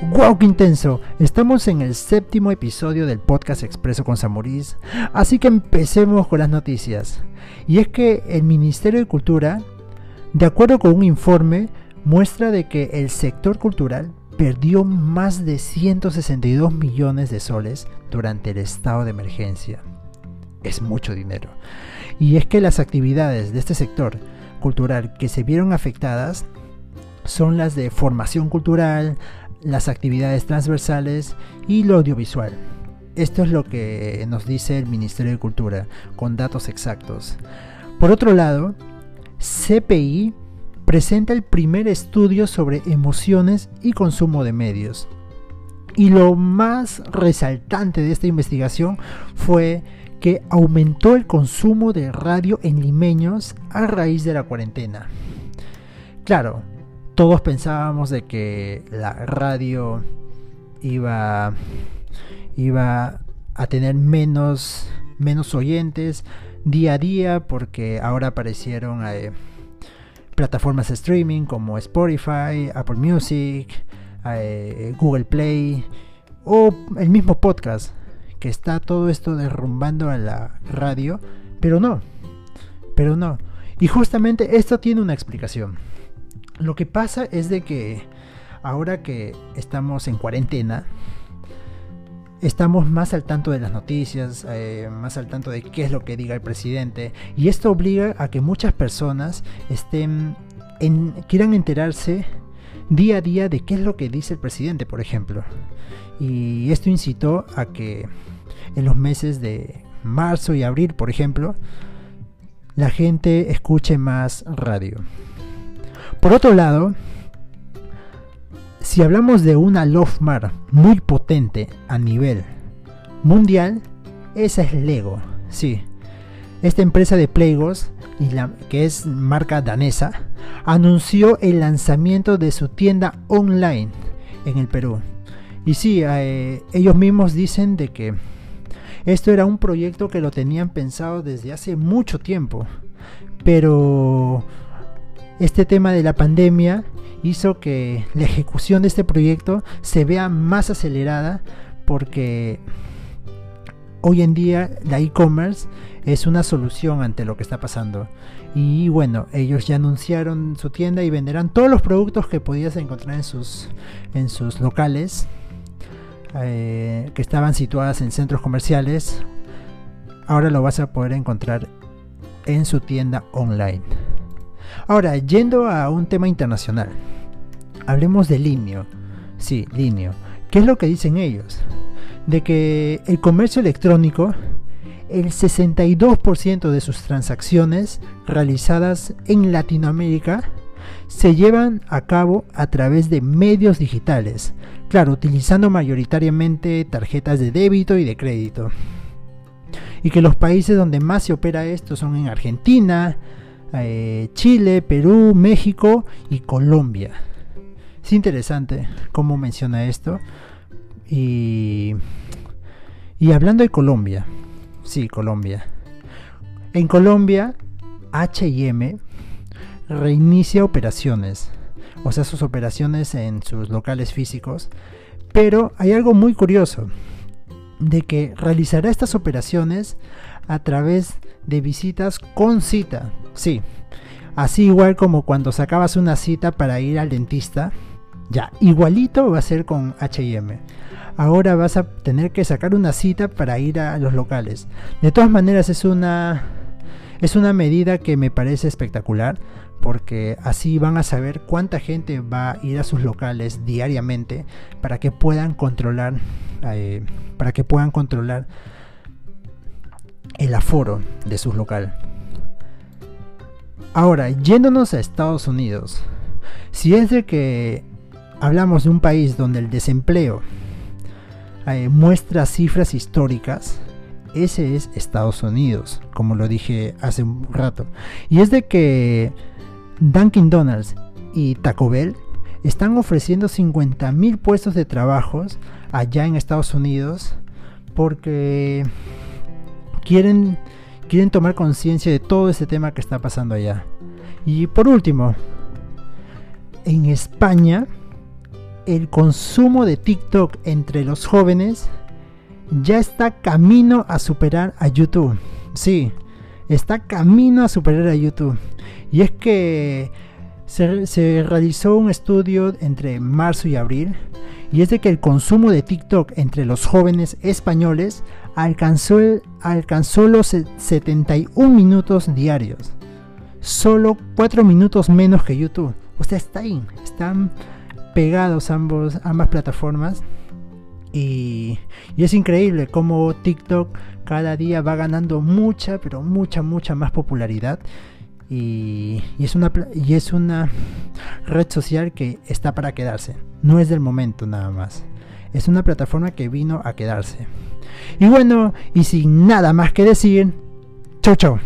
¡Wow, qué intenso! Estamos en el séptimo episodio del podcast Expreso con Samurís, así que empecemos con las noticias. Y es que el Ministerio de Cultura, de acuerdo con un informe, muestra de que el sector cultural perdió más de 162 millones de soles durante el estado de emergencia. Es mucho dinero. Y es que las actividades de este sector cultural que se vieron afectadas son las de formación cultural, las actividades transversales y lo audiovisual. Esto es lo que nos dice el Ministerio de Cultura, con datos exactos. Por otro lado, CPI presenta el primer estudio sobre emociones y consumo de medios. Y lo más resaltante de esta investigación fue que aumentó el consumo de radio en limeños a raíz de la cuarentena. Claro, todos pensábamos de que la radio iba, iba a tener menos, menos oyentes día a día porque ahora aparecieron eh, plataformas de streaming como Spotify, Apple Music, eh, Google Play o el mismo podcast que está todo esto derrumbando a la radio, pero no, pero no. Y justamente esto tiene una explicación. Lo que pasa es de que ahora que estamos en cuarentena, estamos más al tanto de las noticias, eh, más al tanto de qué es lo que diga el presidente, y esto obliga a que muchas personas estén quieran enterarse día a día de qué es lo que dice el presidente, por ejemplo. Y esto incitó a que en los meses de marzo y abril, por ejemplo, la gente escuche más radio. Por otro lado, si hablamos de una Lofmar muy potente a nivel mundial, esa es Lego. Sí, esta empresa de Playgos, que es marca danesa, anunció el lanzamiento de su tienda online en el Perú. Y sí, eh, ellos mismos dicen de que esto era un proyecto que lo tenían pensado desde hace mucho tiempo, pero este tema de la pandemia hizo que la ejecución de este proyecto se vea más acelerada porque hoy en día la e-commerce es una solución ante lo que está pasando. Y bueno, ellos ya anunciaron su tienda y venderán todos los productos que podías encontrar en sus, locales eh, que estaban situadas en centros comerciales. Ahora lo vas a poder encontrar en su tienda online. Ahora, yendo a un tema internacional, hablemos de Linio. Sí, Linio. ¿Qué es lo que dicen ellos? De que el comercio electrónico, el 62% de sus transacciones realizadas en Latinoamérica se llevan a cabo a través de medios digitales, claro, utilizando mayoritariamente tarjetas de débito y de crédito. Y que los países donde más se opera esto son en Argentina, eh, Chile, Perú, México y Colombia. Es interesante cómo menciona esto. Y, y hablando de Colombia, sí, Colombia. En Colombia, HM reinicia operaciones, o sea, sus operaciones en sus locales físicos. Pero hay algo muy curioso, de que realizará estas operaciones a través de visitas con cita. Sí, así igual como cuando sacabas una cita para ir al dentista, ya, igualito va a ser con HM. Ahora vas a tener que sacar una cita para ir a los locales. De todas maneras es una es una medida que me parece espectacular porque así van a saber cuánta gente va a ir a sus locales diariamente para que puedan controlar eh, para que puedan controlar el aforo de su local. Ahora, yéndonos a Estados Unidos, si es de que hablamos de un país donde el desempleo eh, muestra cifras históricas, ese es Estados Unidos, como lo dije hace un rato. Y es de que Dunkin' Donuts y Taco Bell están ofreciendo 50.000 puestos de trabajo allá en Estados Unidos porque quieren, quieren tomar conciencia de todo este tema que está pasando allá. Y por último, en España, el consumo de TikTok entre los jóvenes ya está camino a superar a YouTube. Sí, está camino a superar a YouTube. Y es que se, realizó un estudio entre marzo y abril y es de que el consumo de TikTok entre los jóvenes españoles alcanzó, alcanzó los 71 minutos diarios. Solo 4 minutos menos que YouTube. O sea, está ahí. Están pegados ambos, ambas plataformas. Y, y, es increíble cómo TikTok cada día va ganando mucha, pero mucha, mucha más popularidad. Y, es una, y es una red social que está para quedarse. No es del momento nada más. Es una plataforma que vino a quedarse. Y bueno, y sin nada más que decir, chau chau.